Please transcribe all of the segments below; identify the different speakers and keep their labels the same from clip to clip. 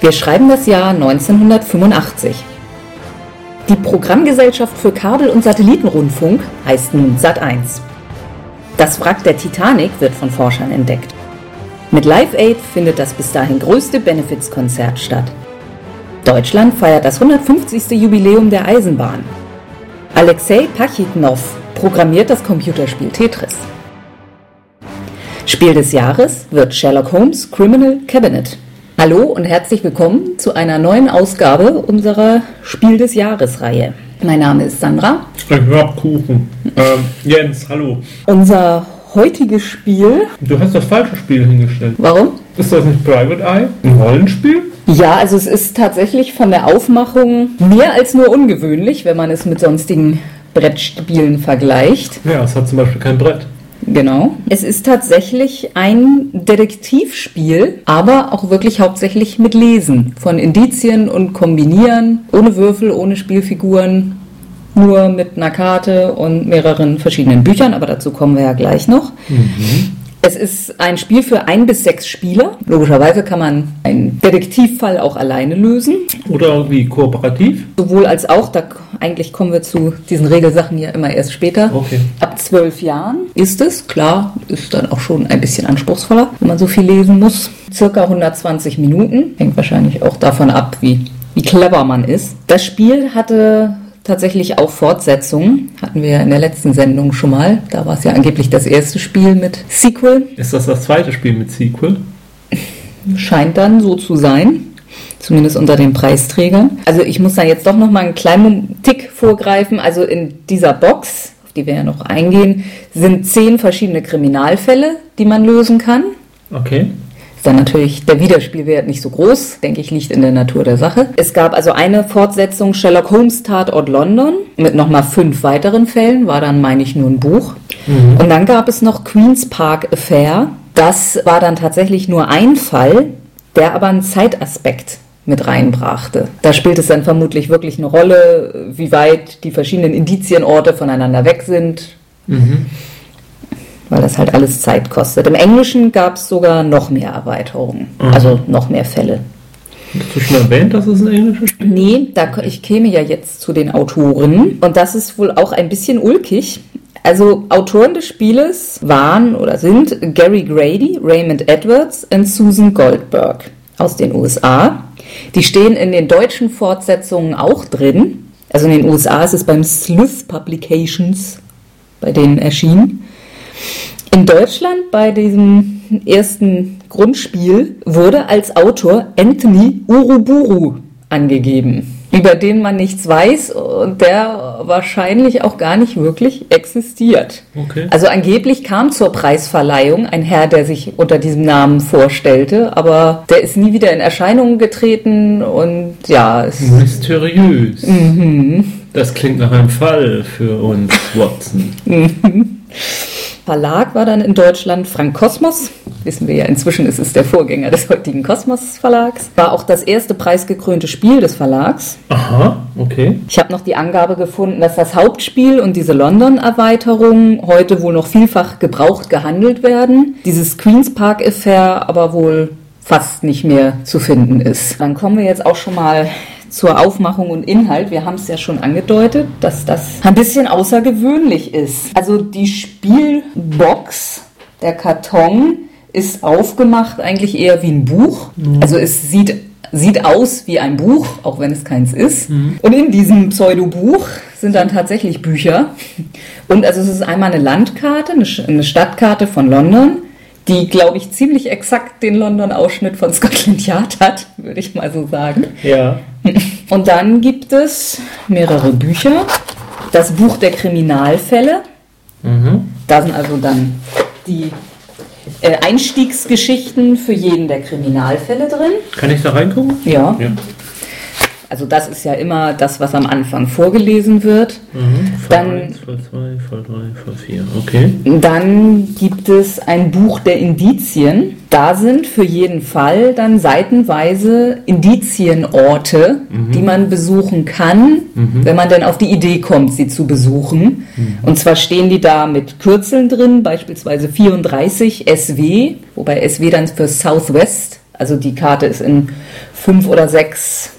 Speaker 1: Wir schreiben das Jahr 1985. Die Programmgesellschaft für Kabel- und Satellitenrundfunk heißt nun Sat1. Das Wrack der Titanic wird von Forschern entdeckt. Mit Live Aid findet das bis dahin größte Benefizkonzert statt. Deutschland feiert das 150. Jubiläum der Eisenbahn. Alexei Pachitnov programmiert das Computerspiel Tetris. Spiel des Jahres wird Sherlock Holmes Criminal Cabinet. Hallo und herzlich willkommen zu einer neuen Ausgabe unserer Spiel des Jahres-Reihe. Mein Name ist Sandra.
Speaker 2: Ich hab Kuchen. Ähm, Jens, hallo.
Speaker 1: Unser heutiges Spiel.
Speaker 2: Du hast das falsche Spiel hingestellt.
Speaker 1: Warum?
Speaker 2: Ist das nicht Private Eye? Ein Rollenspiel?
Speaker 1: Ja, also es ist tatsächlich von der Aufmachung mehr als nur ungewöhnlich, wenn man es mit sonstigen Brettspielen vergleicht.
Speaker 2: Ja, es hat zum Beispiel kein Brett.
Speaker 1: Genau. Es ist tatsächlich ein Detektivspiel, aber auch wirklich hauptsächlich mit Lesen von Indizien und Kombinieren, ohne Würfel, ohne Spielfiguren, nur mit einer Karte und mehreren verschiedenen Büchern, aber dazu kommen wir ja gleich noch. Mhm. Es ist ein Spiel für ein bis sechs Spieler. Logischerweise kann man einen Detektivfall auch alleine lösen.
Speaker 2: Oder wie kooperativ?
Speaker 1: Sowohl als auch, da eigentlich kommen wir zu diesen Regelsachen ja immer erst später.
Speaker 2: Okay.
Speaker 1: Ab zwölf Jahren ist es, klar, ist dann auch schon ein bisschen anspruchsvoller, wenn man so viel lesen muss. Circa 120 Minuten. Hängt wahrscheinlich auch davon ab, wie, wie clever man ist. Das Spiel hatte tatsächlich auch Fortsetzungen. Hatten wir in der letzten Sendung schon mal. Da war es ja angeblich das erste Spiel mit Sequel.
Speaker 2: Ist das das zweite Spiel mit Sequel?
Speaker 1: Scheint dann so zu sein. Zumindest unter den Preisträgern. Also ich muss da jetzt doch noch mal einen kleinen Tick vorgreifen. Also in dieser Box, auf die wir ja noch eingehen, sind zehn verschiedene Kriminalfälle, die man lösen kann.
Speaker 2: Okay.
Speaker 1: Ist dann natürlich der Wiederspielwert nicht so groß, denke ich, liegt in der Natur der Sache. Es gab also eine Fortsetzung Sherlock Holmes Tatort London mit nochmal fünf weiteren Fällen, war dann, meine ich, nur ein Buch. Mhm. Und dann gab es noch Queen's Park Affair. Das war dann tatsächlich nur ein Fall, der aber einen Zeitaspekt mit reinbrachte. Da spielt es dann vermutlich wirklich eine Rolle, wie weit die verschiedenen Indizienorte voneinander weg sind. Mhm weil das halt alles Zeit kostet. Im Englischen gab es sogar noch mehr Erweiterungen, mhm. also noch mehr Fälle.
Speaker 2: Hast du schon erwähnt, dass es ein englisches Spiel
Speaker 1: ist? Nee, da, ich käme ja jetzt zu den Autoren und das ist wohl auch ein bisschen ulkig. Also Autoren des Spieles waren oder sind Gary Grady, Raymond Edwards und Susan Goldberg aus den USA. Die stehen in den deutschen Fortsetzungen auch drin. Also in den USA ist es beim Sleuth Publications bei denen erschienen. In Deutschland bei diesem ersten Grundspiel wurde als Autor Anthony Uruburu angegeben, über den man nichts weiß und der wahrscheinlich auch gar nicht wirklich existiert.
Speaker 2: Okay.
Speaker 1: Also angeblich kam zur Preisverleihung ein Herr, der sich unter diesem Namen vorstellte, aber der ist nie wieder in Erscheinung getreten und ja.
Speaker 2: Es Mysteriös. Mhm. Das klingt nach einem Fall für uns, Watson.
Speaker 1: Verlag war dann in Deutschland Frank Kosmos. Wissen wir ja inzwischen, ist es der Vorgänger des heutigen Kosmos Verlags. War auch das erste preisgekrönte Spiel des Verlags.
Speaker 2: Aha, okay.
Speaker 1: Ich habe noch die Angabe gefunden, dass das Hauptspiel und diese London-Erweiterung heute wohl noch vielfach gebraucht gehandelt werden. Dieses Queen's Park Affair aber wohl fast nicht mehr zu finden ist. Dann kommen wir jetzt auch schon mal zur Aufmachung und Inhalt. Wir haben es ja schon angedeutet, dass das ein bisschen außergewöhnlich ist. Also die Spielbox, der Karton, ist aufgemacht eigentlich eher wie ein Buch. Mhm. Also es sieht sieht aus wie ein Buch, auch wenn es keins ist. Mhm. Und in diesem Pseudo-Buch sind dann tatsächlich Bücher. Und also es ist einmal eine Landkarte, eine Stadtkarte von London, die, glaube ich, ziemlich exakt den London-Ausschnitt von Scotland Yard hat, würde ich mal so sagen.
Speaker 2: Ja.
Speaker 1: Und dann gibt es mehrere Bücher. Das Buch der Kriminalfälle. Mhm. Da sind also dann die äh, Einstiegsgeschichten für jeden der Kriminalfälle drin.
Speaker 2: Kann ich da reingucken?
Speaker 1: Ja. ja. Also das ist ja immer das, was am Anfang vorgelesen wird.
Speaker 2: Mhm. Fall dann, 1, Fall 2, Fall 3, Fall 4. Okay.
Speaker 1: Dann gibt es ein Buch der Indizien. Da sind für jeden Fall dann seitenweise Indizienorte, mhm. die man besuchen kann, mhm. wenn man denn auf die Idee kommt, sie zu besuchen. Mhm. Und zwar stehen die da mit Kürzeln drin, beispielsweise 34 SW, wobei SW dann für Southwest, also die Karte ist in fünf oder sechs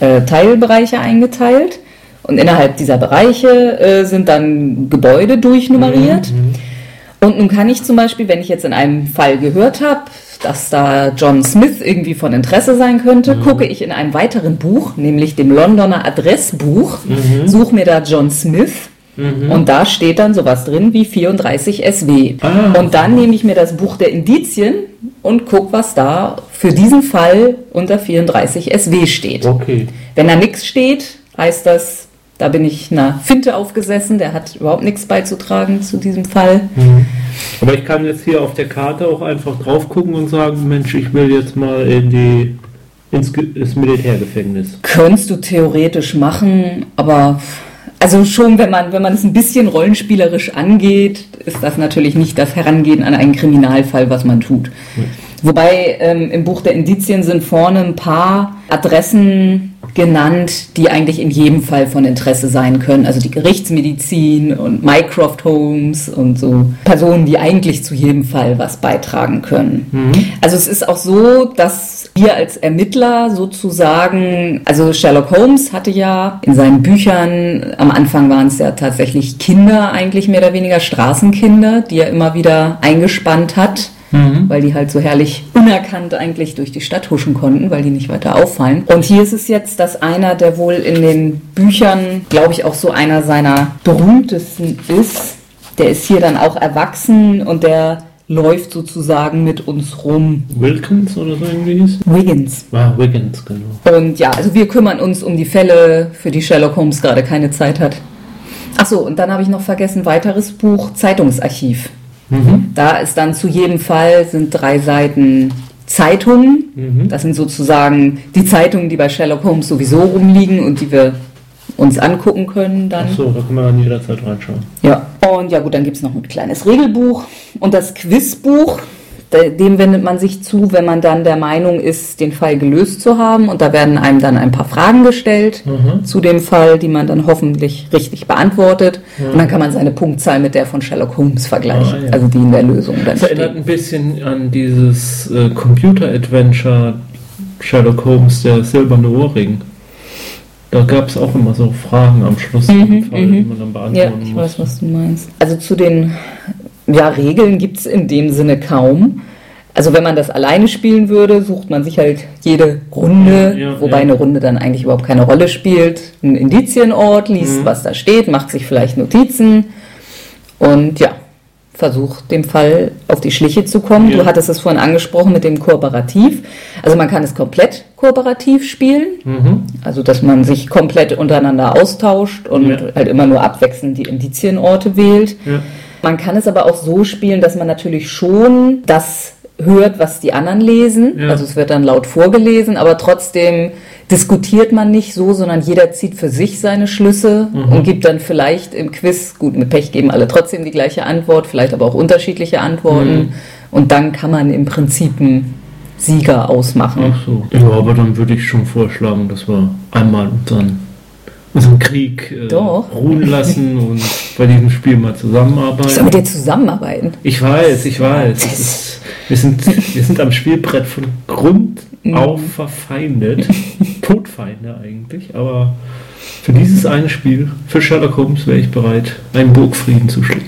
Speaker 1: äh, Teilbereiche eingeteilt. Und innerhalb dieser Bereiche äh, sind dann Gebäude durchnummeriert.
Speaker 2: Mhm.
Speaker 1: Und nun kann ich zum Beispiel, wenn ich jetzt in einem Fall gehört habe, dass da John Smith irgendwie von Interesse sein könnte, gucke ich in einem weiteren Buch, nämlich dem Londoner Adressbuch, suche mir da John Smith und da steht dann sowas drin wie 34 SW.
Speaker 2: Ah.
Speaker 1: Und dann nehme ich mir das Buch der Indizien und gucke, was da für diesen Fall unter 34 SW steht.
Speaker 2: Okay.
Speaker 1: Wenn da nichts steht, heißt das, da bin ich einer Finte aufgesessen, der hat überhaupt nichts beizutragen zu diesem Fall.
Speaker 2: Aber ich kann jetzt hier auf der Karte auch einfach drauf gucken und sagen, Mensch, ich will jetzt mal in die ins, ins Militärgefängnis.
Speaker 1: Könntest du theoretisch machen, aber also schon, wenn man, wenn man es ein bisschen rollenspielerisch angeht, ist das natürlich nicht das Herangehen an einen Kriminalfall, was man tut. Wobei ähm, im Buch der Indizien sind vorne ein paar Adressen genannt, die eigentlich in jedem Fall von Interesse sein können. Also die Gerichtsmedizin und Mycroft Homes und so Personen, die eigentlich zu jedem Fall was beitragen können. Also es ist auch so, dass wir als Ermittler sozusagen, also Sherlock Holmes hatte ja in seinen Büchern, am Anfang waren es ja tatsächlich Kinder, eigentlich mehr oder weniger Straßenkinder, die er immer wieder eingespannt hat weil die halt so herrlich unerkannt eigentlich durch die Stadt huschen konnten, weil die nicht weiter auffallen. Und hier ist es jetzt, dass einer, der wohl in den Büchern, glaube ich, auch so einer seiner berühmtesten ist, der ist hier dann auch erwachsen und der läuft sozusagen mit uns rum.
Speaker 2: Wilkins oder so irgendwie hieß?
Speaker 1: Wiggins.
Speaker 2: Ah, Wiggins, genau.
Speaker 1: Und ja, also wir kümmern uns um die Fälle, für die Sherlock Holmes gerade keine Zeit hat. Ach so, und dann habe ich noch vergessen, weiteres Buch, Zeitungsarchiv. Da ist dann zu jedem Fall sind drei Seiten Zeitungen. Das sind sozusagen die Zeitungen, die bei Sherlock Holmes sowieso rumliegen und die wir uns angucken können dann.
Speaker 2: Ach so, da kann man dann jederzeit reinschauen.
Speaker 1: Ja. Und ja gut, dann gibt es noch ein kleines Regelbuch und das Quizbuch. De- Dem wendet man sich zu, wenn man dann der Meinung ist, den Fall gelöst zu haben. Und da werden einem dann ein paar Fragen gestellt zu dem Fall, die man dann hoffentlich richtig beantwortet. Und dann kann man seine Punktzahl mit der von Sherlock Holmes vergleichen.
Speaker 2: Ah, ja.
Speaker 1: Also die in der Lösung dann
Speaker 2: Das erinnert ein bisschen an dieses äh, Computer-Adventure Sherlock Holmes, der silberne Ohrring. Da gab es auch immer so Fragen am Schluss vom Fall, die man dann beantworten
Speaker 1: Ja, ich
Speaker 2: muss.
Speaker 1: weiß, was du meinst. Also zu den ja, Regeln gibt es in dem Sinne kaum. Also wenn man das alleine spielen würde, sucht man sich halt jede Runde,
Speaker 2: Ja, ja,
Speaker 1: wobei
Speaker 2: ja.
Speaker 1: eine Runde dann eigentlich überhaupt keine Rolle spielt, einen Indizienort,
Speaker 2: Mhm.
Speaker 1: liest, was da steht, macht sich vielleicht Notizen und ja, versucht dem Fall auf die Schliche zu kommen. Du hattest es vorhin angesprochen mit dem Kooperativ. Also man kann es komplett kooperativ spielen,
Speaker 2: Mhm.
Speaker 1: also dass man sich komplett untereinander austauscht und halt immer nur abwechselnd die Indizienorte wählt. Man kann es aber auch so spielen, dass man natürlich schon das hört, was die anderen lesen.
Speaker 2: Ja.
Speaker 1: Also es wird dann laut vorgelesen, aber trotzdem diskutiert man nicht so, sondern jeder zieht für sich seine Schlüsse
Speaker 2: Mhm.
Speaker 1: und gibt dann vielleicht im Quiz, gut, mit Pech geben alle trotzdem die gleiche Antwort, vielleicht aber auch unterschiedliche Antworten.
Speaker 2: Mhm.
Speaker 1: Und dann kann man im Prinzip einen Sieger ausmachen.
Speaker 2: Ach so. Ja, aber dann würde ich schon vorschlagen, dass wir einmal unseren, unseren Krieg äh, ruhen lassen und bei diesem Spiel mal
Speaker 1: Ich soll mit
Speaker 2: zusammenarbeiten.
Speaker 1: dir zusammenarbeiten.
Speaker 2: Ich weiß, ich weiß. Ist, wir, sind, wir sind am Spielbrett von Grund
Speaker 1: Mhm.
Speaker 2: auf verfeindet. Todfeinde eigentlich, aber für dieses eine Spiel, für Sherlock Holmes, wäre ich bereit, einen Burgfrieden zu schließen.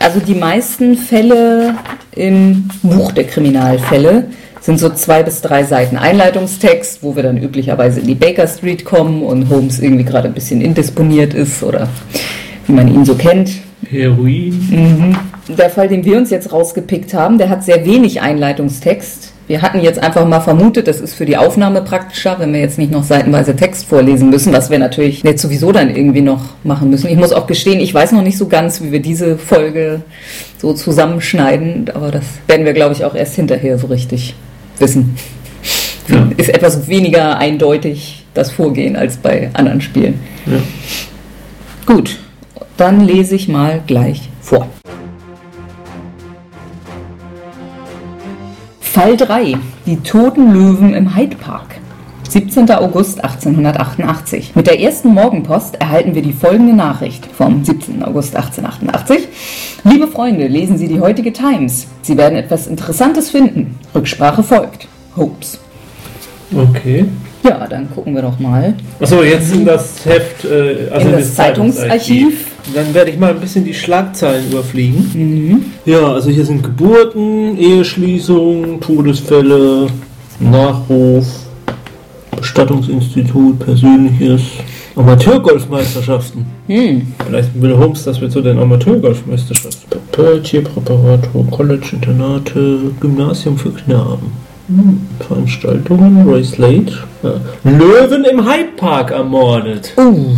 Speaker 1: Also die meisten Fälle im Buch der Kriminalfälle sind so zwei bis drei Seiten Einleitungstext, wo wir dann üblicherweise in die Baker Street kommen und Holmes irgendwie gerade ein bisschen indisponiert ist oder wie man ihn so kennt.
Speaker 2: Heroin.
Speaker 1: Der Fall, den wir uns jetzt rausgepickt haben, der hat sehr wenig Einleitungstext. Wir hatten jetzt einfach mal vermutet, das ist für die Aufnahme praktischer, wenn wir jetzt nicht noch seitenweise Text vorlesen müssen, was wir natürlich jetzt sowieso dann irgendwie noch machen müssen. Ich muss auch gestehen, ich weiß noch nicht so ganz, wie wir diese Folge so zusammenschneiden, aber das werden wir, glaube ich, auch erst hinterher so richtig wissen.
Speaker 2: Ja.
Speaker 1: Ist etwas weniger eindeutig das Vorgehen als bei anderen Spielen.
Speaker 2: Ja.
Speaker 1: Gut, dann lese ich mal gleich vor. Fall 3. Die toten Löwen im Hyde Park. 17. August 1888. Mit der ersten Morgenpost erhalten wir die folgende Nachricht vom 17. August 1888. Liebe Freunde, lesen Sie die heutige Times. Sie werden etwas Interessantes finden. Rücksprache folgt. Hopes.
Speaker 2: Okay.
Speaker 1: Ja, dann gucken wir doch mal
Speaker 2: Achso, jetzt in das Heft, äh, also
Speaker 1: in das Zeitungsarchiv.
Speaker 2: Dann werde ich mal ein bisschen die Schlagzeilen überfliegen.
Speaker 1: Mhm.
Speaker 2: Ja, also hier sind Geburten, Eheschließung, Todesfälle, Nachruf, Bestattungsinstitut, Persönliches, Amateurgolfmeisterschaften.
Speaker 1: Hm.
Speaker 2: Vielleicht will Holmes, dass wir zu den Amateurgolfmeisterschaften. Tierpräparator, College, Internate, Gymnasium für Knaben. Hm. Veranstaltungen, Roy Slade. Ja. Löwen im Hyde Park ermordet.
Speaker 1: Uh,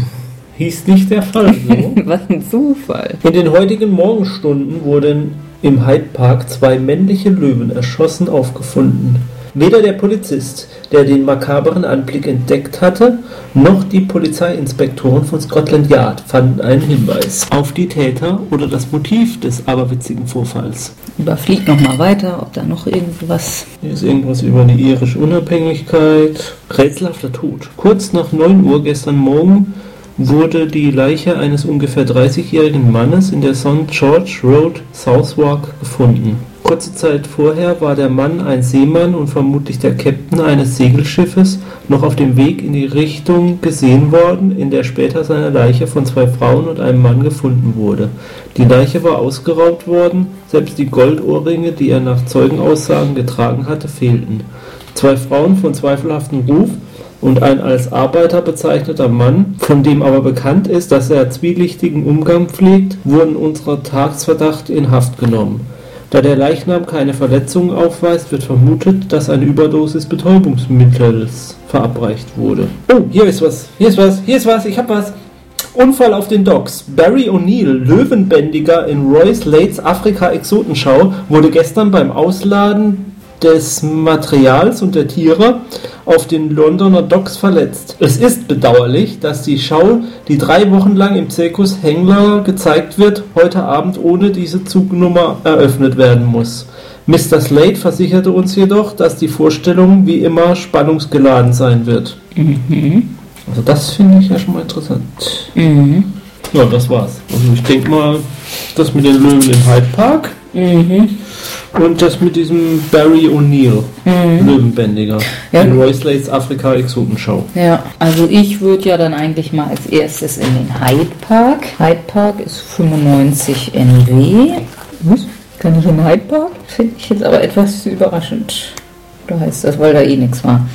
Speaker 2: Hieß nicht der Fall so.
Speaker 1: was ein Zufall.
Speaker 2: In den heutigen Morgenstunden wurden im Hyde Park zwei männliche Löwen erschossen aufgefunden. Weder der Polizist, der den makaberen Anblick entdeckt hatte, noch die Polizeiinspektoren von Scotland Yard fanden einen Hinweis auf die Täter oder das Motiv des aberwitzigen Vorfalls.
Speaker 1: Überfliegt noch mal weiter, ob da noch irgendwas.
Speaker 2: Hier ist irgendwas über die irische Unabhängigkeit. Rätselhafter Tod. Kurz nach 9 Uhr gestern Morgen wurde die Leiche eines ungefähr 30-jährigen Mannes in der St. George Road, Southwark, gefunden. Kurze Zeit vorher war der Mann ein Seemann und vermutlich der Captain eines Segelschiffes noch auf dem Weg in die Richtung gesehen worden, in der später seine Leiche von zwei Frauen und einem Mann gefunden wurde. Die Leiche war ausgeraubt worden, selbst die Goldohrringe, die er nach Zeugenaussagen getragen hatte, fehlten. Zwei Frauen von zweifelhaftem Ruf und ein als Arbeiter bezeichneter Mann, von dem aber bekannt ist, dass er zwielichtigen Umgang pflegt, wurden unserer Tagsverdacht in Haft genommen. Da der Leichnam keine Verletzungen aufweist, wird vermutet, dass eine Überdosis Betäubungsmittels verabreicht wurde. Oh, hier ist was, hier ist was, hier ist was, ich hab was. Unfall auf den Docks. Barry O'Neill, Löwenbändiger in Roy Slates Afrika-Exotenschau, wurde gestern beim Ausladen des Materials und der Tiere auf den Londoner Docks verletzt. Es ist bedauerlich, dass die Schau, die drei Wochen lang im Zirkus Hengler gezeigt wird, heute Abend ohne diese Zugnummer eröffnet werden muss. Mr. Slade versicherte uns jedoch, dass die Vorstellung wie immer spannungsgeladen sein wird. Also das finde ich ja schon mal interessant.
Speaker 1: Mhm.
Speaker 2: Ja, das war's. Also ich denke mal, das mit den Löwen im Hyde Park
Speaker 1: Mhm.
Speaker 2: Und das mit diesem Barry O'Neill, Löwenbändiger,
Speaker 1: Ja.
Speaker 2: in Roy Slates Afrika Exotenschau.
Speaker 1: Ja, also ich würde ja dann eigentlich mal als erstes in den Hyde Park. Hyde Park ist 95 NW. Was? Kann ich in den Hyde Park? Finde ich jetzt aber etwas überraschend. Da heißt das, weil da eh nichts war.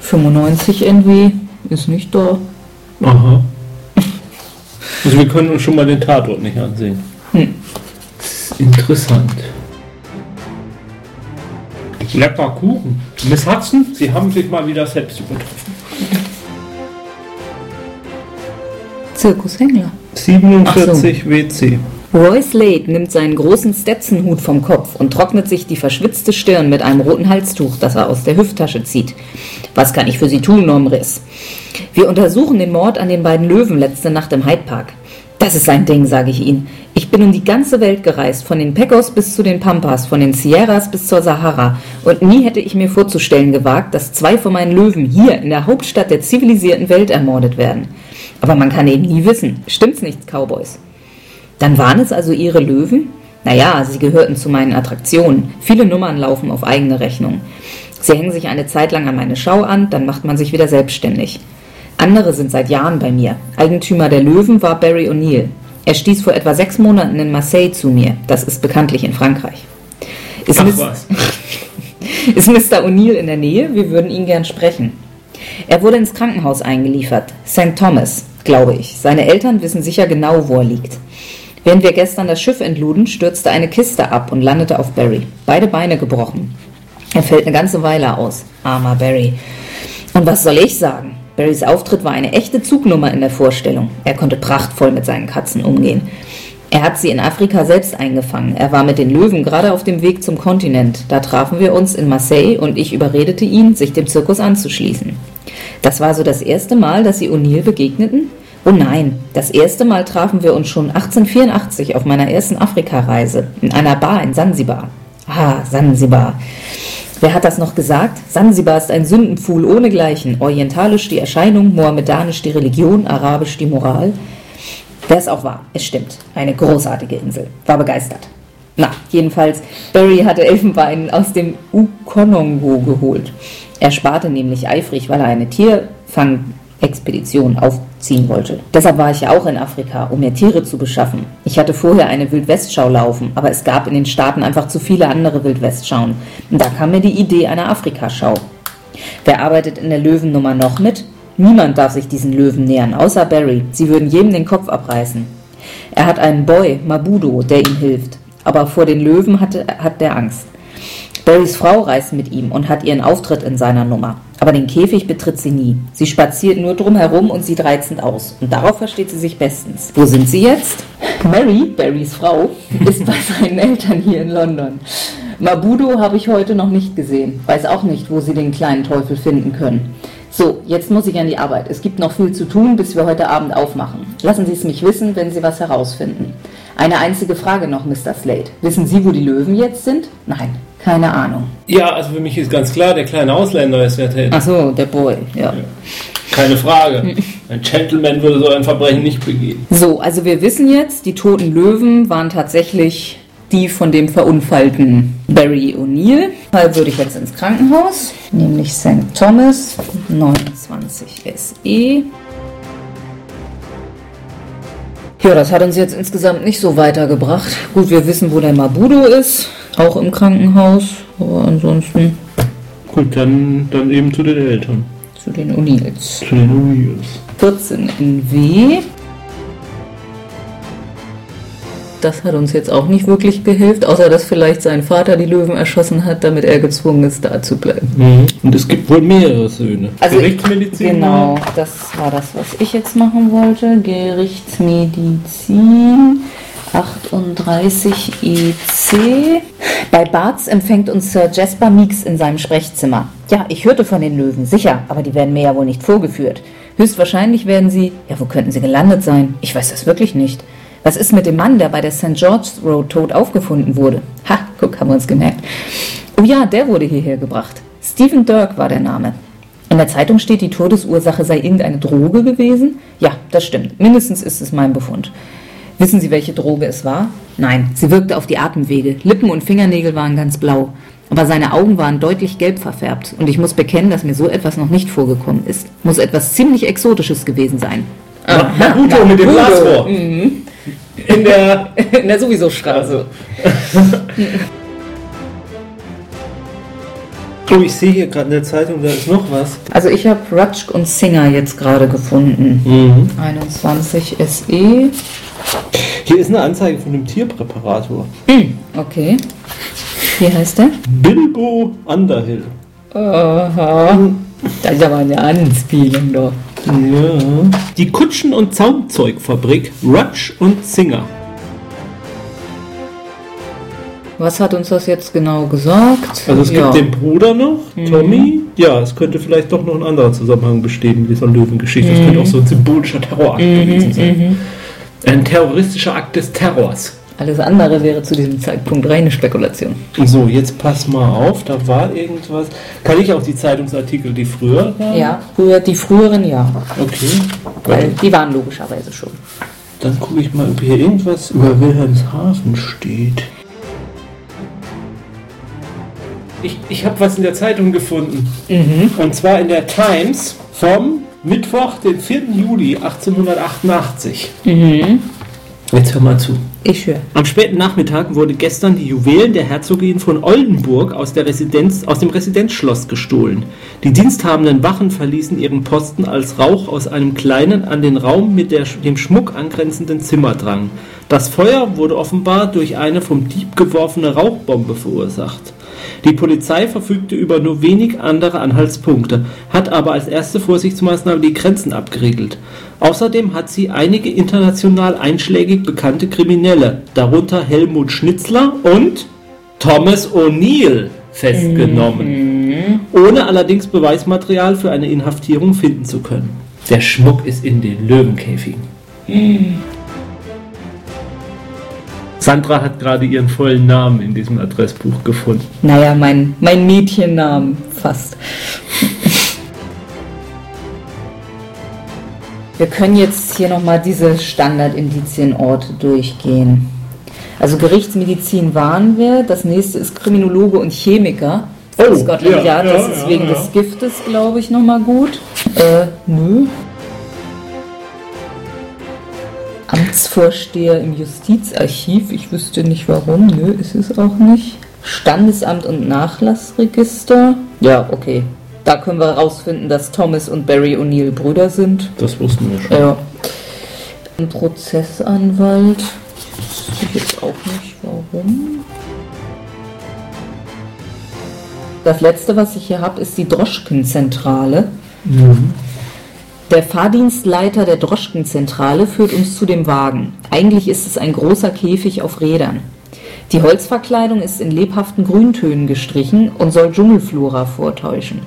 Speaker 1: 95 NW ist nicht da.
Speaker 2: Aha. Also wir können uns schon mal den Tatort nicht ansehen.
Speaker 1: Hm.
Speaker 2: Das ist interessant. Lecker Kuchen. Miss Hudson, Sie haben sich mal wieder selbst übertroffen.
Speaker 1: Zirkus Hängler.
Speaker 2: 47 WC.
Speaker 1: Roy Slade nimmt seinen großen Stetson-Hut vom Kopf und trocknet sich die verschwitzte Stirn mit einem roten Halstuch, das er aus der Hüfttasche zieht. Was kann ich für Sie tun, Nomris? Wir untersuchen den Mord an den beiden Löwen letzte Nacht im Hyde Park. Das ist ein Ding, sage ich Ihnen. Ich bin um die ganze Welt gereist, von den Pecos bis zu den Pampas, von den Sierras bis zur Sahara. Und nie hätte ich mir vorzustellen gewagt, dass zwei von meinen Löwen hier in der Hauptstadt der zivilisierten Welt ermordet werden. Aber man kann eben nie wissen. Stimmt's nicht, Cowboys? Dann waren es also ihre Löwen? Naja, sie gehörten zu meinen Attraktionen. Viele Nummern laufen auf eigene Rechnung. Sie hängen sich eine Zeit lang an meine Schau an, dann macht man sich wieder selbstständig. Andere sind seit Jahren bei mir. Eigentümer der Löwen war Barry O'Neill. Er stieß vor etwa sechs Monaten in Marseille zu mir. Das ist bekanntlich in Frankreich. Ist,
Speaker 2: Ach
Speaker 1: Miss-
Speaker 2: was.
Speaker 1: ist Mr. O'Neill in der Nähe? Wir würden ihn gern sprechen. Er wurde ins Krankenhaus eingeliefert. St. Thomas, glaube ich. Seine Eltern wissen sicher genau, wo er liegt. Während wir gestern das Schiff entluden, stürzte eine Kiste ab und landete auf Barry. Beide Beine gebrochen. Er fällt eine ganze Weile aus. Armer Barry. Und was soll ich sagen? Barrys Auftritt war eine echte Zugnummer in der Vorstellung. Er konnte prachtvoll mit seinen Katzen umgehen. Er hat sie in Afrika selbst eingefangen. Er war mit den Löwen gerade auf dem Weg zum Kontinent. Da trafen wir uns in Marseille und ich überredete ihn, sich dem Zirkus anzuschließen. Das war so das erste Mal, dass sie O'Neill begegneten? Oh nein, das erste Mal trafen wir uns schon 1884 auf meiner ersten Afrikareise in einer Bar in Sansibar. Ah, Sansibar. Wer hat das noch gesagt? Sansibar ist ein Sündenpfuhl ohnegleichen. Orientalisch die Erscheinung, mohammedanisch die Religion, arabisch die Moral. Wer es auch war, es stimmt. Eine großartige Insel. War begeistert. Na, jedenfalls, Barry hatte Elfenbein aus dem Ukonongo geholt. Er sparte nämlich eifrig, weil er eine Tierfangexpedition aufziehen wollte. Deshalb war ich ja auch in Afrika, um mir Tiere zu beschaffen. Ich hatte vorher eine Wildwestschau laufen, aber es gab in den Staaten einfach zu viele andere Wildwestschauen. Und da kam mir die Idee einer Afrikaschau. Wer arbeitet in der Löwennummer noch mit? Niemand darf sich diesen Löwen nähern, außer Barry. Sie würden jedem den Kopf abreißen. Er hat einen Boy, Mabudo, der ihm hilft aber vor den Löwen hatte, hat der Angst. Barrys Frau reist mit ihm und hat ihren Auftritt in seiner Nummer. Aber den Käfig betritt sie nie. Sie spaziert nur drum herum und sieht reizend aus. Und darauf versteht sie sich bestens. Wo sind sie jetzt? Mary, Barrys Frau, ist bei seinen Eltern hier in London. Mabudo habe ich heute noch nicht gesehen. Weiß auch nicht, wo sie den kleinen Teufel finden können. So, jetzt muss ich an die Arbeit. Es gibt noch viel zu tun, bis wir heute Abend aufmachen. Lassen Sie es mich wissen, wenn Sie was herausfinden. Eine einzige Frage noch, Mr. Slade. Wissen Sie, wo die Löwen jetzt sind? Nein, keine Ahnung.
Speaker 2: Ja, also für mich ist ganz klar, der kleine Ausländer ist der Täter.
Speaker 1: Ach so, der Boy, ja. ja.
Speaker 2: Keine Frage. Ein Gentleman würde so ein Verbrechen nicht begehen.
Speaker 1: So, also wir wissen jetzt, die toten Löwen waren tatsächlich die von dem verunfallten Barry O'Neill. Fall würde ich jetzt ins Krankenhaus, nämlich St. Thomas, 29 SE. Ja, das hat uns jetzt insgesamt nicht so weitergebracht. Gut, wir wissen, wo der Mabudo ist, auch im Krankenhaus, aber ansonsten.
Speaker 2: Gut, dann, dann eben zu den Eltern.
Speaker 1: Zu den O'Neills.
Speaker 2: Zu den O'Neills.
Speaker 1: 14 in W. Das hat uns jetzt auch nicht wirklich gehilft, außer dass vielleicht sein Vater die Löwen erschossen hat, damit er gezwungen ist, da zu bleiben.
Speaker 2: Mhm. Und es gibt wohl mehrere Söhne.
Speaker 1: Also Gerichtsmedizin? Genau, das war das, was ich jetzt machen wollte. Gerichtsmedizin. 38 EC. Bei Barts empfängt uns Sir Jasper Meeks in seinem Sprechzimmer. Ja, ich hörte von den Löwen, sicher, aber die werden mir ja wohl nicht vorgeführt. Höchstwahrscheinlich werden sie. Ja, wo könnten sie gelandet sein? Ich weiß das wirklich nicht. Was ist mit dem Mann, der bei der St. George's Road tot aufgefunden wurde? Ha, guck, haben wir uns gemerkt. Oh ja, der wurde hierher gebracht. Stephen Dirk war der Name. In der Zeitung steht, die Todesursache sei irgendeine Droge gewesen. Ja, das stimmt. Mindestens ist es mein Befund. Wissen Sie, welche Droge es war? Nein, sie wirkte auf die Atemwege. Lippen und Fingernägel waren ganz blau. Aber seine Augen waren deutlich gelb verfärbt. Und ich muss bekennen, dass mir so etwas noch nicht vorgekommen ist. Muss etwas ziemlich Exotisches gewesen sein.
Speaker 2: Ah, Naruto mit dem Blasrohr. Mhm
Speaker 1: in der, in der sowieso Straße.
Speaker 2: Oh, ich sehe hier gerade in der Zeitung, da ist noch was.
Speaker 1: Also ich habe Rutschk und Singer jetzt gerade gefunden. Mhm. 21 SE.
Speaker 2: Hier ist eine Anzeige von einem Tierpräparator.
Speaker 1: Mhm. Okay. Wie heißt der?
Speaker 2: Bilbo Underhill.
Speaker 1: Aha. Das ist aber eine Anspielung doch.
Speaker 2: Ja. Die Kutschen- und Zaumzeugfabrik Rutsch und Singer.
Speaker 1: Was hat uns das jetzt genau gesagt?
Speaker 2: Also es ja. gibt den Bruder noch, mhm. Tommy. Mhm. Ja, es könnte vielleicht doch noch ein anderer Zusammenhang bestehen mit dieser Löwengeschichte. Es mhm. könnte auch so ein symbolischer Terrorakt mhm. gewesen sein. Mhm. Ein terroristischer Akt des Terrors.
Speaker 1: Alles andere wäre zu diesem Zeitpunkt reine Spekulation.
Speaker 2: So, jetzt pass mal auf, da war irgendwas. Kann ich auch die Zeitungsartikel, die früher
Speaker 1: waren? Ja, früher, die früheren ja.
Speaker 2: Okay.
Speaker 1: Weil die waren logischerweise schon.
Speaker 2: Dann gucke ich mal, ob hier irgendwas über Wilhelmshaven steht. Ich, ich habe was in der Zeitung gefunden. Mhm. Und zwar in der Times vom Mittwoch, den 4. Juli 1888. Mhm. Jetzt hör mal zu.
Speaker 1: Ich höre.
Speaker 2: Am späten Nachmittag wurde gestern die Juwelen der Herzogin von Oldenburg aus, der Residenz, aus dem Residenzschloss gestohlen. Die diensthabenden Wachen verließen ihren Posten, als Rauch aus einem kleinen, an den Raum mit der, dem Schmuck angrenzenden Zimmer drang. Das Feuer wurde offenbar durch eine vom Dieb geworfene Rauchbombe verursacht. Die Polizei verfügte über nur wenig andere Anhaltspunkte, hat aber als erste Vorsichtsmaßnahme die Grenzen abgeriegelt. Außerdem hat sie einige international einschlägig bekannte Kriminelle, darunter Helmut Schnitzler und Thomas O'Neill, festgenommen, mhm. ohne allerdings Beweismaterial für eine Inhaftierung finden zu können. Der Schmuck ist in den Löwenkäfigen. Mhm. Sandra hat gerade ihren vollen Namen in diesem Adressbuch gefunden.
Speaker 1: Naja, mein, mein Mädchennamen fast. Wir können jetzt hier nochmal diese Standardindizienorte durchgehen. Also Gerichtsmedizin waren wir. Das nächste ist Kriminologe und Chemiker.
Speaker 2: Oh,
Speaker 1: Scotland
Speaker 2: ja,
Speaker 1: Yard, das
Speaker 2: ja,
Speaker 1: ist
Speaker 2: ja,
Speaker 1: wegen
Speaker 2: ja.
Speaker 1: des Giftes, glaube ich, nochmal gut. Äh, nö. Amtsvorsteher im Justizarchiv, ich wüsste nicht warum, nö, ist es auch nicht. Standesamt und Nachlassregister, ja, okay. Da können wir herausfinden, dass Thomas und Barry O'Neill Brüder sind.
Speaker 2: Das wussten wir schon.
Speaker 1: Ja. Ein Prozessanwalt, wüsste ich jetzt auch nicht warum. Das letzte, was ich hier habe, ist die Droschkenzentrale. Der Fahrdienstleiter der Droschkenzentrale führt uns zu dem Wagen. Eigentlich ist es ein großer Käfig auf Rädern. Die Holzverkleidung ist in lebhaften Grüntönen gestrichen und soll Dschungelflora vortäuschen.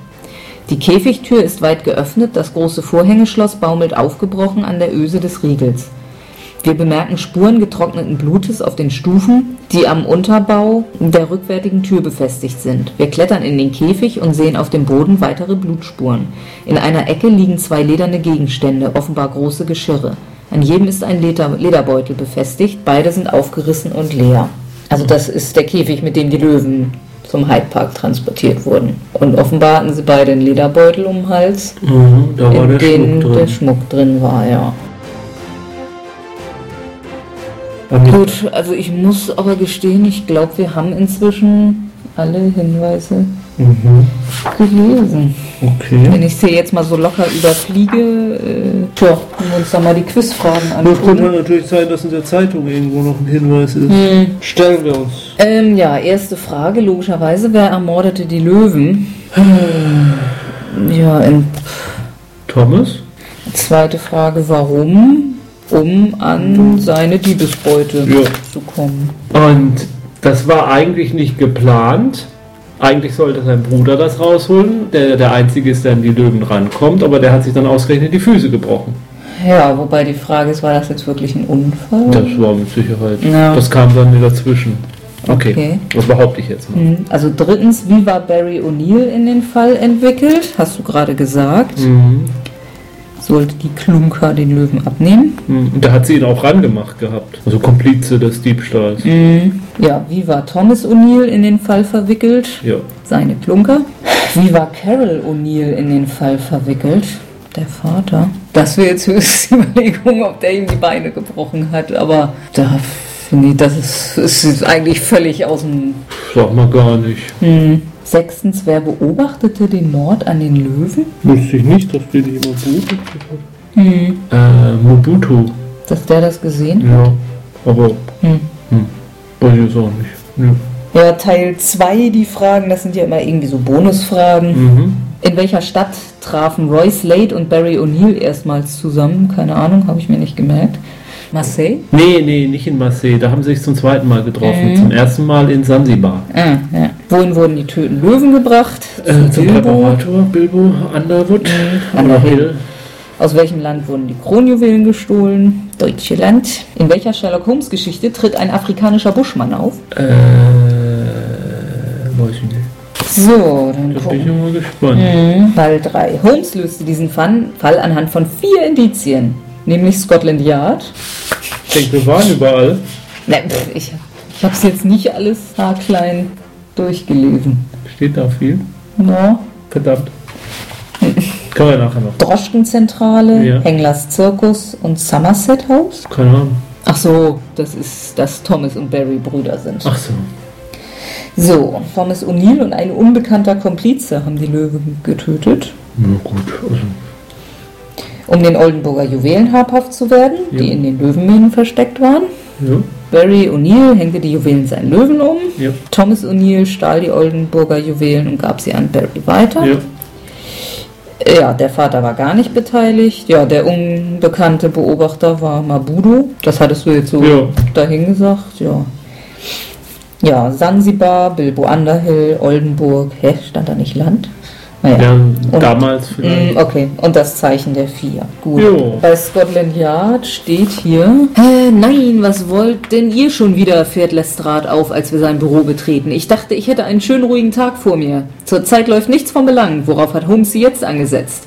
Speaker 1: Die Käfigtür ist weit geöffnet, das große Vorhängeschloss baumelt aufgebrochen an der Öse des Riegels. Wir bemerken Spuren getrockneten Blutes auf den Stufen, die am Unterbau der rückwärtigen Tür befestigt sind. Wir klettern in den Käfig und sehen auf dem Boden weitere Blutspuren. In einer Ecke liegen zwei lederne Gegenstände, offenbar große Geschirre. An jedem ist ein Leder Lederbeutel befestigt, beide sind aufgerissen und leer. Also das ist der Käfig, mit dem die Löwen zum Hyde Park transportiert wurden. Und offenbar hatten sie beide einen Lederbeutel um den Hals,
Speaker 2: Mhm,
Speaker 1: in dem der. Schmuck drin war, ja. Gut, also ich muss aber gestehen, ich glaube, wir haben inzwischen alle Hinweise
Speaker 2: Mhm,
Speaker 1: gelesen.
Speaker 2: okay.
Speaker 1: Wenn ich sie jetzt mal so locker überfliege, äh, tja, können wir uns da mal die Quizfragen
Speaker 2: Nur könnte
Speaker 1: angucken.
Speaker 2: natürlich sein, dass in der Zeitung irgendwo noch ein Hinweis ist.
Speaker 1: Hm.
Speaker 2: Stellen wir uns.
Speaker 1: Ähm, ja, erste Frage, logischerweise, wer ermordete die Löwen? Ja, in
Speaker 2: Thomas?
Speaker 1: zweite Frage, warum? Um an seine Diebesbeute
Speaker 2: Ja.
Speaker 1: zu kommen.
Speaker 2: Und das war eigentlich nicht geplant. Eigentlich sollte sein Bruder das rausholen, der der Einzige ist, der an die Löwen rankommt, aber der hat sich dann ausgerechnet die Füße gebrochen.
Speaker 1: Ja, wobei die Frage ist, war das jetzt wirklich ein Unfall?
Speaker 2: Das war mit Sicherheit.
Speaker 1: Ja.
Speaker 2: Das kam dann dazwischen. Okay.
Speaker 1: Okay.
Speaker 2: Das behaupte ich jetzt mal.
Speaker 1: Hm, Also drittens, wie war Barry O'Neill in den Fall entwickelt? Hast du gerade gesagt.
Speaker 2: Mhm.
Speaker 1: Sollte die Klunker den Löwen abnehmen?
Speaker 2: Mhm. Und da hat sie ihn auch rangemacht gehabt. Also Komplize des Diebstahls.
Speaker 1: Ja, wie war Thomas O'Neill in den Fall verwickelt?
Speaker 2: Ja.
Speaker 1: Seine Klunker. Wie war Carol O'Neill in den Fall verwickelt? Der Vater. Das wäre jetzt höchst die Überlegung, ob der ihm die Beine gebrochen hat. Aber da finde ich, das ist, ist eigentlich völlig aus dem
Speaker 2: Sag mal gar nicht.
Speaker 1: Hm. Sechstens, wer beobachtete den Mord an den Löwen?
Speaker 2: Wusste ich nicht, dass den jemand blutet hat. Äh, Mobutu.
Speaker 1: Dass der das gesehen hat?
Speaker 2: Ja. Aber,
Speaker 1: Hm.
Speaker 2: hm. weiß ich jetzt auch nicht. Ja.
Speaker 1: Ja, Teil 2, die Fragen, das sind ja immer irgendwie so Bonusfragen.
Speaker 2: Mhm.
Speaker 1: In welcher Stadt trafen Roy Slade und Barry O'Neill erstmals zusammen? Keine Ahnung, habe ich mir nicht gemerkt. Marseille?
Speaker 2: Nee, nee, nicht in Marseille. Da haben sie sich zum zweiten Mal getroffen.
Speaker 1: Mhm.
Speaker 2: Zum ersten Mal in Sansibar.
Speaker 1: Ah, ja. Wohin wurden die töten Löwen gebracht?
Speaker 2: Äh, zum
Speaker 1: Bilbo.
Speaker 2: Präparator Bilbo Underwood.
Speaker 1: Underhill. Aus welchem Land wurden die Kronjuwelen gestohlen? Deutschland. In welcher Sherlock Holmes Geschichte tritt ein afrikanischer Buschmann auf?
Speaker 2: Äh, weiß ich nicht.
Speaker 1: So, dann
Speaker 2: Da bin ich mal gespannt.
Speaker 1: Mhm. Fall 3. Holmes löste diesen Fall anhand von vier Indizien, nämlich Scotland Yard.
Speaker 2: Ich denke, wir waren überall.
Speaker 1: Ne, pff, ich ich habe es jetzt nicht alles haarklein durchgelesen.
Speaker 2: Steht da viel.
Speaker 1: Ja.
Speaker 2: Verdammt. Können wir nachher noch.
Speaker 1: Droschkenzentrale,
Speaker 2: Ja.
Speaker 1: Henglers Zirkus und Somerset House.
Speaker 2: Keine Ahnung.
Speaker 1: Ach so, das ist, dass Thomas und Barry Brüder sind.
Speaker 2: Ach so.
Speaker 1: So, Thomas O'Neill und ein unbekannter Komplize haben die Löwen getötet,
Speaker 2: Na gut. Also,
Speaker 1: um den Oldenburger Juwelen habhaft zu werden, die
Speaker 2: Ja.
Speaker 1: in den Löwenmähnen versteckt waren.
Speaker 2: ja.
Speaker 1: Barry O'Neill hängte die Juwelen seinen Löwen um.
Speaker 2: Ja.
Speaker 1: Thomas O'Neill stahl die Oldenburger Juwelen und gab sie an Barry weiter.
Speaker 2: Ja.
Speaker 1: Ja, der Vater war gar nicht beteiligt. Ja, der unbekannte Beobachter war Mabudo. Das hattest du jetzt so
Speaker 2: Ja.
Speaker 1: dahin gesagt, ja. Ja, Sansibar, Bilbo Underhill, Oldenburg. Hä, stand da nicht Land? Naja.
Speaker 2: ja
Speaker 1: Und-
Speaker 2: damals vielleicht.
Speaker 1: Mm, okay, und das Zeichen der Vier. Gut.
Speaker 2: Jo.
Speaker 1: Bei Scotland Yard steht hier: äh, Nein, was wollt denn ihr schon wieder? fährt Lestrade auf, als wir sein Büro betreten. Ich dachte, ich hätte einen schönen ruhigen Tag vor mir. Zurzeit läuft nichts von Belang. Worauf hat Holmes sie jetzt angesetzt?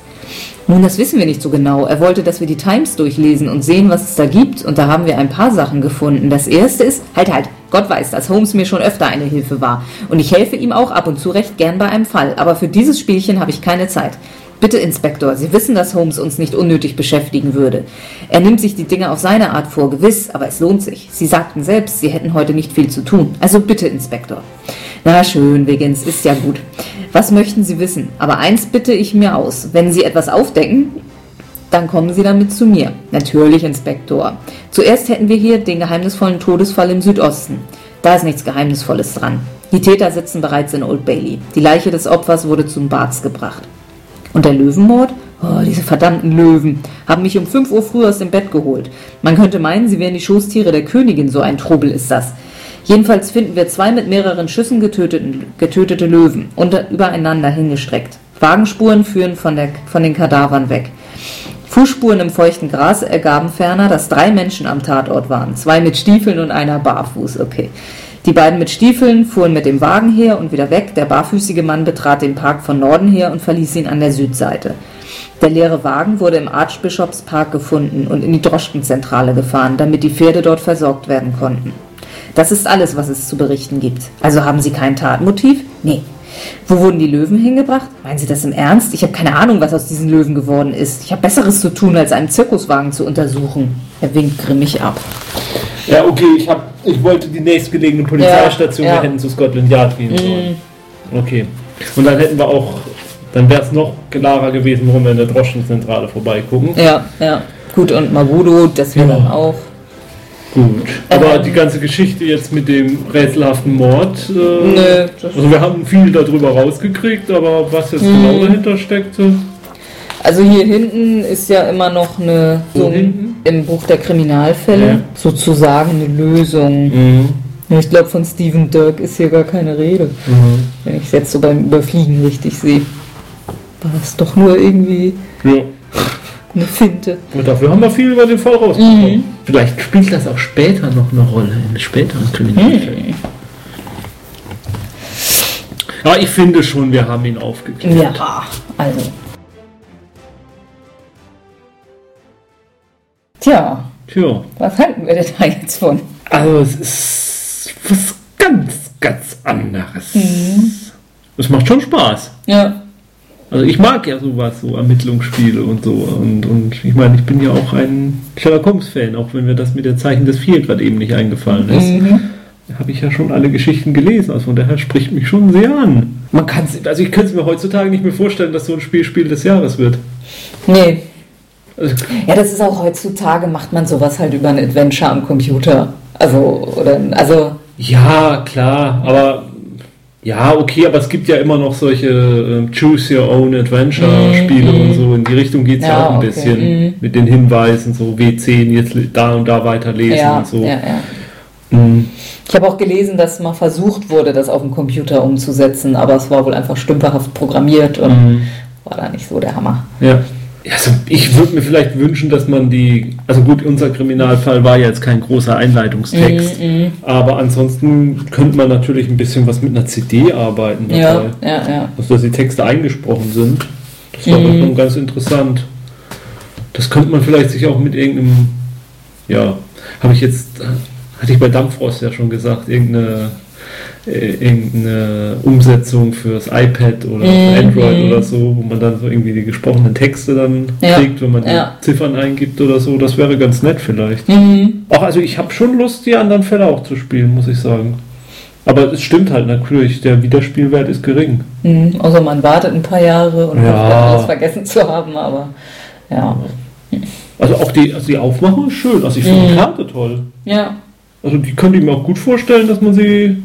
Speaker 1: Nun, das wissen wir nicht so genau. Er wollte, dass wir die Times durchlesen und sehen, was es da gibt. Und da haben wir ein paar Sachen gefunden. Das erste ist, halt, halt, Gott weiß, dass Holmes mir schon öfter eine Hilfe war. Und ich helfe ihm auch ab und zu recht gern bei einem Fall. Aber für dieses Spielchen habe ich keine Zeit. Bitte, Inspektor, Sie wissen, dass Holmes uns nicht unnötig beschäftigen würde. Er nimmt sich die Dinge auf seine Art vor, gewiss, aber es lohnt sich. Sie sagten selbst, Sie hätten heute nicht viel zu tun. Also bitte, Inspektor. Na schön, Wiggins, ist ja gut. Was möchten Sie wissen? Aber eins bitte ich mir aus. Wenn Sie etwas aufdecken, dann kommen Sie damit zu mir. Natürlich, Inspektor. Zuerst hätten wir hier den geheimnisvollen Todesfall im Südosten. Da ist nichts Geheimnisvolles dran. Die Täter sitzen bereits in Old Bailey. Die Leiche des Opfers wurde zum Barts gebracht. Und der Löwenmord? Oh, diese verdammten Löwen haben mich um 5 Uhr früh aus dem Bett geholt. Man könnte meinen, sie wären die Schoßtiere der Königin, so ein Trubel ist das. Jedenfalls finden wir zwei mit mehreren Schüssen getötete Löwen unter, übereinander hingestreckt. Wagenspuren führen von, der, von den Kadavern weg. Fußspuren im feuchten Gras ergaben ferner, dass drei Menschen am Tatort waren. Zwei mit Stiefeln und einer barfuß. Okay. Die beiden mit Stiefeln fuhren mit dem Wagen her und wieder weg. Der barfüßige Mann betrat den Park von Norden her und verließ ihn an der Südseite. Der leere Wagen wurde im Archbischofspark gefunden und in die Droschkenzentrale gefahren, damit die Pferde dort versorgt werden konnten. Das ist alles, was es zu berichten gibt. Also haben Sie kein Tatmotiv? Nee. Wo wurden die Löwen hingebracht? Meinen Sie das im Ernst? Ich habe keine Ahnung, was aus diesen Löwen geworden ist. Ich habe Besseres zu tun, als einen Zirkuswagen zu untersuchen. Er winkt grimmig ab.
Speaker 2: Ja, okay, ich, hab, ich wollte die nächstgelegene Polizeistation,
Speaker 1: Ja, ja.
Speaker 2: wir hätten zu Scotland Yard gehen sollen. Okay. Und dann hätten wir auch, dann wäre es noch klarer gewesen, warum wir in der Droschenzentrale vorbeigucken.
Speaker 1: Ja, ja. Gut, und Mabudo, das wäre
Speaker 2: Ja.
Speaker 1: dann auch.
Speaker 2: Gut. Aber
Speaker 1: Ähm.
Speaker 2: die ganze Geschichte jetzt mit dem rätselhaften Mord, äh,
Speaker 1: Nö,
Speaker 2: also wir haben viel darüber rausgekriegt, aber was jetzt
Speaker 1: Mhm.
Speaker 2: genau dahinter steckte,
Speaker 1: Also hier hinten ist ja immer noch eine, so
Speaker 2: hinten?
Speaker 1: im Buch der Kriminalfälle,
Speaker 2: Ja.
Speaker 1: sozusagen eine Lösung.
Speaker 2: Mhm.
Speaker 1: Ich glaube, von Stephen Dirk ist hier gar keine Rede.
Speaker 2: Mhm.
Speaker 1: Wenn ich es jetzt so beim Überfliegen richtig sehe. War das doch nur irgendwie
Speaker 2: Ja.
Speaker 1: Eine Finte.
Speaker 2: Und dafür haben wir viel über den Fall rausbekommen.
Speaker 1: Mhm.
Speaker 2: Vielleicht spielt das auch später noch eine Rolle, in späteren Kriminalfällen. Ja, ich finde schon, wir haben ihn aufgeklärt.
Speaker 1: Ja, also. Tja,
Speaker 2: Tja,
Speaker 1: was halten wir denn da jetzt von?
Speaker 2: also es ist was ganz, ganz anderes. Es macht schon Spaß.
Speaker 1: Ja,
Speaker 2: Also ich mag ja sowas, so Ermittlungsspiele und so. Und, und ich meine, ich bin ja auch ein Sherlock Holmes-Fan, auch wenn mir das mit der Zeichen des Vier gerade eben nicht eingefallen ist.
Speaker 1: Mhm.
Speaker 2: Habe ich ja schon alle Geschichten gelesen, also von daher spricht mich schon sehr an. Man kann also ich könnte es mir heutzutage nicht mehr vorstellen, dass so ein Spiel Spiel des Jahres wird.
Speaker 1: nee.
Speaker 2: Also,
Speaker 1: Ja, das ist auch heutzutage, macht man sowas halt über ein Adventure am Computer. Also, oder, also,
Speaker 2: ja, klar, aber ja, okay, aber es gibt ja immer noch solche äh, Choose Your Own Adventure Spiele und so. In die Richtung geht es ja,
Speaker 1: Mhm, Ja,
Speaker 2: auch ein
Speaker 1: okay,
Speaker 2: bisschen
Speaker 1: mhm.
Speaker 2: mit den Hinweisen, so W10 jetzt da und da weiterlesen
Speaker 1: ja,
Speaker 2: und so.
Speaker 1: ja, ja.
Speaker 2: Mhm.
Speaker 1: Ich habe auch gelesen, dass mal versucht wurde, das auf dem Computer umzusetzen, aber es war wohl einfach stümperhaft programmiert und
Speaker 2: Mhm.
Speaker 1: war da nicht so der Hammer.
Speaker 2: Ja. Also ich würde mir vielleicht wünschen, dass man die, also gut, unser Kriminalfall war ja jetzt kein großer Einleitungstext,
Speaker 1: Mhm,
Speaker 2: aber ansonsten könnte man natürlich ein bisschen was mit einer CD arbeiten,
Speaker 1: Ja,
Speaker 2: dabei.
Speaker 1: ja, ja.
Speaker 2: also dass die Texte eingesprochen sind. Das war
Speaker 1: Mhm.
Speaker 2: schon ganz interessant. Das könnte man vielleicht sich auch mit irgendeinem, ja, habe ich jetzt, hatte ich bei Dampfrost ja schon gesagt, irgendeine, äh, irgendeine Umsetzung fürs iPad oder
Speaker 1: Mhm.
Speaker 2: Android oder so, wo man dann so irgendwie die gesprochenen Texte dann
Speaker 1: Ja,
Speaker 2: kriegt, wenn man die
Speaker 1: ja.
Speaker 2: Ziffern eingibt oder so. Das wäre ganz nett vielleicht.
Speaker 1: Mhm.
Speaker 2: Auch also ich habe schon Lust, die anderen Fälle auch zu spielen, muss ich sagen. Aber es stimmt halt natürlich, der Wiederspielwert ist gering.
Speaker 1: Mhm. Außer man wartet ein paar Jahre und
Speaker 2: Ja.
Speaker 1: hofft, dann alles vergessen zu haben, aber ja.
Speaker 2: Also auch die, also die Aufmachung ist schön. Also ich finde die
Speaker 1: Mhm.
Speaker 2: Karte toll.
Speaker 1: Ja.
Speaker 2: Also die könnte ich mir auch gut vorstellen, dass man sie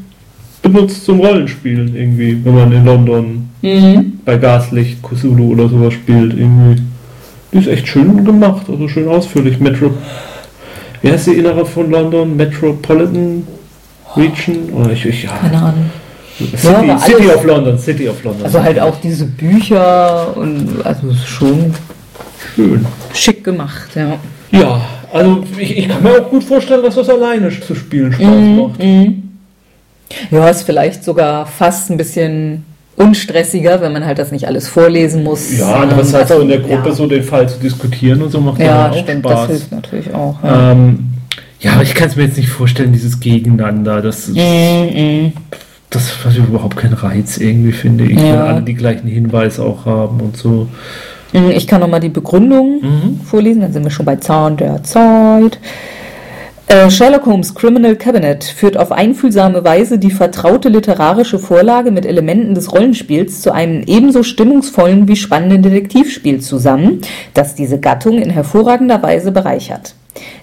Speaker 2: benutzt zum Rollenspielen irgendwie, wenn man in London
Speaker 1: Mhm.
Speaker 2: bei Gaslicht, Cthulhu oder sowas spielt irgendwie. Die ist echt schön gemacht, also schön ausführlich. Metro. Wie heißt die Innere von London? Metropolitan Region? Oder ich, ich, ja.
Speaker 1: Keine Ahnung.
Speaker 2: City,
Speaker 1: Ja,
Speaker 2: City of London, City of London.
Speaker 1: Also halt auch diese Bücher und also schon
Speaker 2: schön.
Speaker 1: schick gemacht, ja.
Speaker 2: Ja, also ich, ich kann mir auch gut vorstellen, dass das alleine zu spielen Spaß macht.
Speaker 1: Mhm. Ja, ist vielleicht sogar fast ein bisschen unstressiger, wenn man halt das nicht alles vorlesen muss.
Speaker 2: Ja, andererseits
Speaker 1: Ähm,
Speaker 2: so in der Gruppe
Speaker 1: ja.
Speaker 2: so den Fall zu diskutieren und so macht
Speaker 1: Ja,
Speaker 2: dann auch
Speaker 1: stimmt,
Speaker 2: Spaß.
Speaker 1: das hilft natürlich auch. Ja.
Speaker 2: Ähm, ja, aber ich kann es mir jetzt nicht vorstellen, dieses Gegeneinander. Das,
Speaker 1: Mhm.
Speaker 2: das hat überhaupt keinen Reiz irgendwie, finde ich.
Speaker 1: Ja.
Speaker 2: Wenn alle die gleichen Hinweise auch haben und so.
Speaker 1: Mhm, Ich kann nochmal die Begründung
Speaker 2: Mhm.
Speaker 1: vorlesen, dann sind wir schon bei Zahn der Zeit. Äh, Sherlock Holmes Criminal Cabinet führt auf einfühlsame Weise die vertraute literarische Vorlage mit Elementen des Rollenspiels zu einem ebenso stimmungsvollen wie spannenden Detektivspiel zusammen, das diese Gattung in hervorragender Weise bereichert.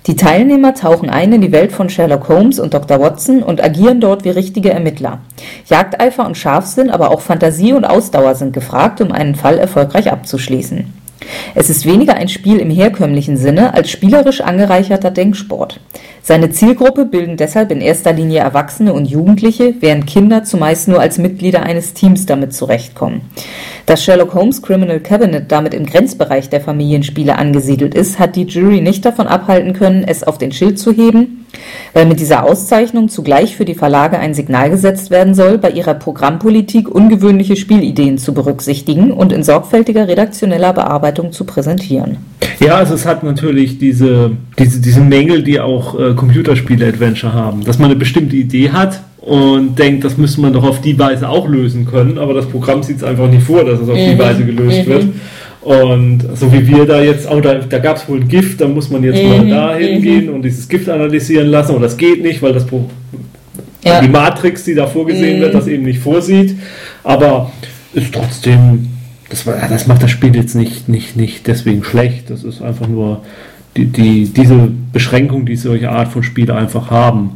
Speaker 1: Die Teilnehmer tauchen ein in die Welt von Sherlock Holmes und Dr. Watson und agieren dort wie richtige Ermittler. Jagdeifer und Scharfsinn, aber auch Fantasie und Ausdauer sind gefragt, um einen Fall erfolgreich abzuschließen. Es ist weniger ein Spiel im herkömmlichen Sinne als spielerisch angereicherter Denksport. Seine Zielgruppe bilden deshalb in erster Linie Erwachsene und Jugendliche, während Kinder zumeist nur als Mitglieder eines Teams damit zurechtkommen. Dass Sherlock Holmes Criminal Cabinet damit im Grenzbereich der Familienspiele angesiedelt ist, hat die Jury nicht davon abhalten können, es auf den Schild zu heben, weil mit dieser Auszeichnung zugleich für die Verlage ein Signal gesetzt werden soll, bei ihrer Programmpolitik ungewöhnliche Spielideen zu berücksichtigen und in sorgfältiger redaktioneller Bearbeitung zu präsentieren.
Speaker 2: Ja, also es hat natürlich diese, diese, diese Mängel, die auch äh, Computerspiele-Adventure haben. Dass man eine bestimmte Idee hat und denkt, das müsste man doch auf die Weise auch lösen können, aber das Programm sieht es einfach nicht vor, dass es auf die
Speaker 1: Mhm.
Speaker 2: Weise gelöst wird. Und so wie wir da jetzt, oh, da, da gab es wohl ein Gift, da muss man jetzt mal
Speaker 1: Mhm,
Speaker 2: da hingehen und dieses Gift analysieren lassen, oder das geht nicht, weil das Pro
Speaker 1: Ja.
Speaker 2: die Matrix, die da vorgesehen
Speaker 1: Mhm.
Speaker 2: wird, das eben nicht vorsieht. Aber ist trotzdem, das, das macht das Spiel jetzt nicht, nicht, nicht deswegen schlecht. Das ist einfach nur die, die, diese Beschränkung, die solche Art von Spiele einfach haben.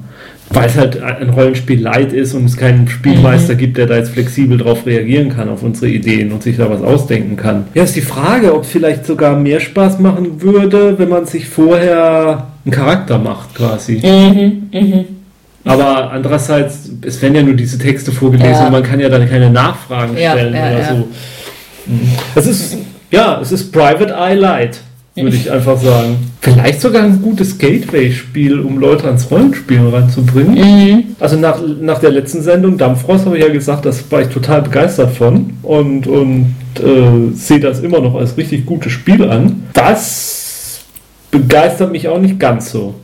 Speaker 2: Weil es halt ein Rollenspiel light ist und es keinen Spielmeister gibt, der da jetzt flexibel drauf reagieren kann, auf unsere Ideen und sich da was ausdenken kann. Ja, ist die Frage, ob es vielleicht sogar mehr Spaß machen würde, wenn man sich vorher einen Charakter macht, quasi. Aber andererseits, es werden ja nur diese Texte vorgelesen
Speaker 1: Ja.
Speaker 2: und man kann ja dann keine Nachfragen
Speaker 1: Ja,
Speaker 2: stellen
Speaker 1: ja,
Speaker 2: oder
Speaker 1: ja.
Speaker 2: so. Mhm. Es ist, ja, es ist Private Eye Light, würde ich einfach sagen. Vielleicht sogar ein gutes Gateway-Spiel, um Leute ans Rollenspielen ranzubringen.
Speaker 1: Mhm.
Speaker 2: Also nach, nach der letzten Sendung Dampfrost habe ich ja gesagt, das war ich total begeistert von und, und äh, sehe das immer noch als richtig gutes Spiel an. Das begeistert mich auch nicht ganz so.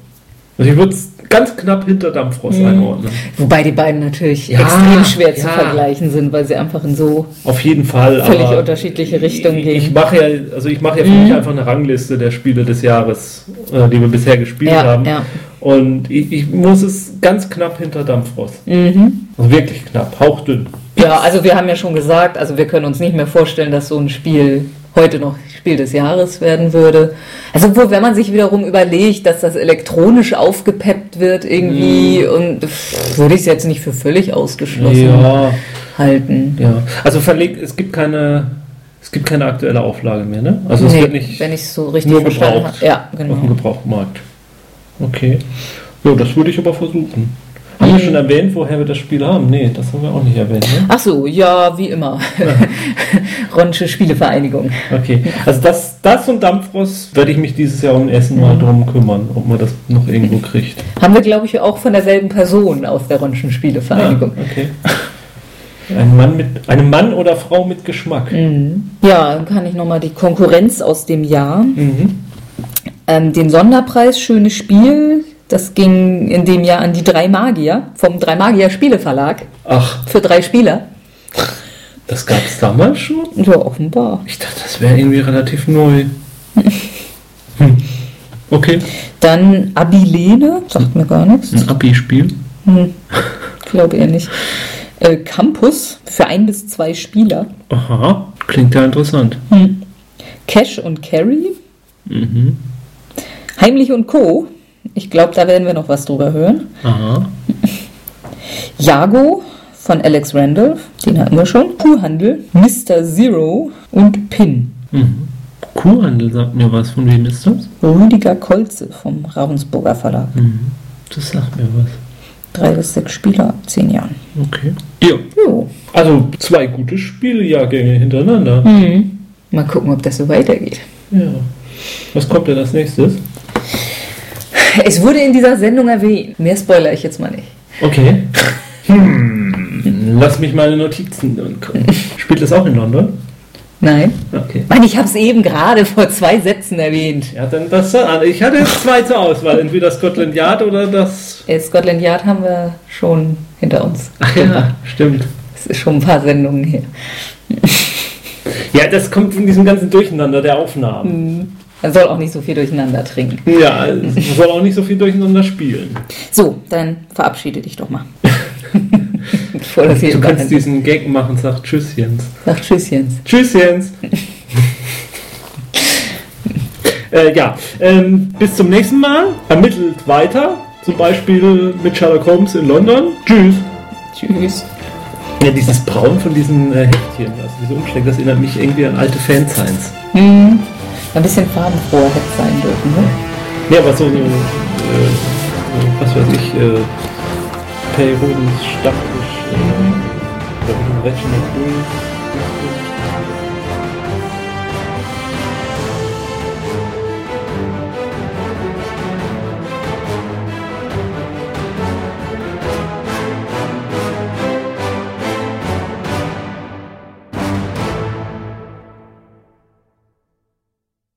Speaker 2: Also ich würde es ganz knapp hinter Dampfrost einordnen.
Speaker 1: Wobei die beiden natürlich
Speaker 2: Ja,
Speaker 1: extrem schwer zu
Speaker 2: ja.
Speaker 1: vergleichen sind, weil sie einfach in so
Speaker 2: Auf jeden Fall.
Speaker 1: völlig unterschiedliche Richtungen
Speaker 2: ich,
Speaker 1: gehen.
Speaker 2: ich mache ja, also ich mache ja für mich einfach eine Rangliste der Spiele des Jahres, äh, die wir bisher gespielt
Speaker 1: Ja,
Speaker 2: haben. Und ich, ich muss es ganz knapp hinter Dampfrost.
Speaker 1: Mhm.
Speaker 2: Also wirklich knapp, hauchdünn.
Speaker 1: Ja, also wir haben ja schon gesagt, also wir können uns nicht mehr vorstellen, dass so ein Spiel heute noch Spiel des Jahres werden würde. Also wo, wenn man sich wiederum überlegt, dass das elektronisch aufgepeppt wird irgendwie und pff, würde ich es jetzt nicht für völlig ausgeschlossen
Speaker 2: Ja,
Speaker 1: halten.
Speaker 2: ja. Also verlegt, es gibt keine, es gibt keine aktuelle Auflage mehr, ne? Also es
Speaker 1: Nee,
Speaker 2: wird nicht
Speaker 1: wenn ich es so richtig
Speaker 2: nur gebraucht
Speaker 1: habe. Ja,
Speaker 2: auf dem
Speaker 1: genau.
Speaker 2: Gebrauchtmarkt. Okay. Ja, das würde ich aber versuchen. Haben
Speaker 1: Mhm.
Speaker 2: wir schon erwähnt, woher wir das Spiel haben? Nee, das haben wir auch nicht erwähnt, ne?
Speaker 1: Ach so, ja, wie immer. Ronsche Spielevereinigung.
Speaker 2: Okay, also das, das und Dampfrost werde ich mich dieses Jahr um Essen mal drum kümmern, ob man das noch irgendwo kriegt.
Speaker 1: Haben wir, glaube ich, auch von derselben Person aus der Ronschen Spielevereinigung.
Speaker 2: Ah, okay. Ein Mann mit, eine Mann oder Frau mit Geschmack.
Speaker 1: Mhm. Ja, dann kann ich nochmal die Konkurrenz aus dem Jahr.
Speaker 2: Mhm.
Speaker 1: Ähm, den Sonderpreis Schönes Spiel, das ging in dem Jahr an die Drei Magier vom Drei Magier Spieleverlag
Speaker 2: Ach,
Speaker 1: für drei Spieler.
Speaker 2: das gab es damals schon?
Speaker 1: Ja, offenbar.
Speaker 2: Ich dachte, das wäre irgendwie relativ neu. Hm. Okay,
Speaker 1: Dann Abilene, sagt mir gar nichts.
Speaker 2: ein Abi-Spiel.
Speaker 1: Hm. Glaube eher nicht. Äh, Campus für ein bis zwei Spieler.
Speaker 2: Aha, klingt ja interessant.
Speaker 1: Hm. Cash und Carry.
Speaker 2: Mhm.
Speaker 1: Heimlich und Co. Ich glaube, da werden wir noch was drüber hören.
Speaker 2: Aha.
Speaker 1: Jago von Alex Randolph, den hatten wir schon. Kuhhandel, Mr. Zero und Pin.
Speaker 2: Mhm. Kuhhandel sagt mir was. Von wem ist das?
Speaker 1: Rüdiger Kolze vom Ravensburger Verlag.
Speaker 2: Mhm. Das sagt mir was.
Speaker 1: Drei bis sechs Spieler ab zehn Jahren.
Speaker 2: Okay. Ja,
Speaker 1: Jo.
Speaker 2: also zwei gute Spieljahrgänge hintereinander.
Speaker 1: Mhm. Mal gucken, ob das so weitergeht.
Speaker 2: Ja. Was kommt denn als nächstes?
Speaker 1: Es wurde in dieser Sendung erwähnt. Mehr spoiler ich jetzt mal nicht.
Speaker 2: Okay. Hm. Lass mich meine Notizen. Spielt das auch in London?
Speaker 1: Nein.
Speaker 2: Okay.
Speaker 1: Mann, ich habe es eben gerade vor zwei Sätzen erwähnt.
Speaker 2: Ja, dann das. Ich hatte jetzt zwei zur Auswahl. Entweder Scotland Yard oder das.
Speaker 1: Äh, Scotland Yard haben wir schon hinter uns.
Speaker 2: Ach ja, stimmt.
Speaker 1: Das ist schon ein paar Sendungen her.
Speaker 2: Ja, das kommt von diesem ganzen Durcheinander der Aufnahmen.
Speaker 1: Man soll auch nicht so viel durcheinander trinken.
Speaker 2: Ja, es soll auch nicht so viel durcheinander spielen.
Speaker 1: So, dann verabschiede dich doch mal. Bevor das hier
Speaker 2: Du kannst
Speaker 1: überrennt.
Speaker 2: diesen Gag machen, sag Tschüss, Jens.
Speaker 1: Sag Tschüss, Jens.
Speaker 2: Tschüss, Jens. äh, ja, ähm, bis zum nächsten Mal. Ermittelt weiter. Zum Beispiel mit Sherlock Holmes in London. Tschüss.
Speaker 1: Tschüss.
Speaker 2: Ja, dieses Braun von diesen äh, Heftchen, also diese Umschläge, das erinnert mich irgendwie an alte Fansigns.
Speaker 1: Hm. Ein bisschen farbenfroher hätte sein dürfen, ne?
Speaker 2: Ja, aber so, äh, so was weiß ich, äh, periodisch, statisch, äh, Reginald Lewis.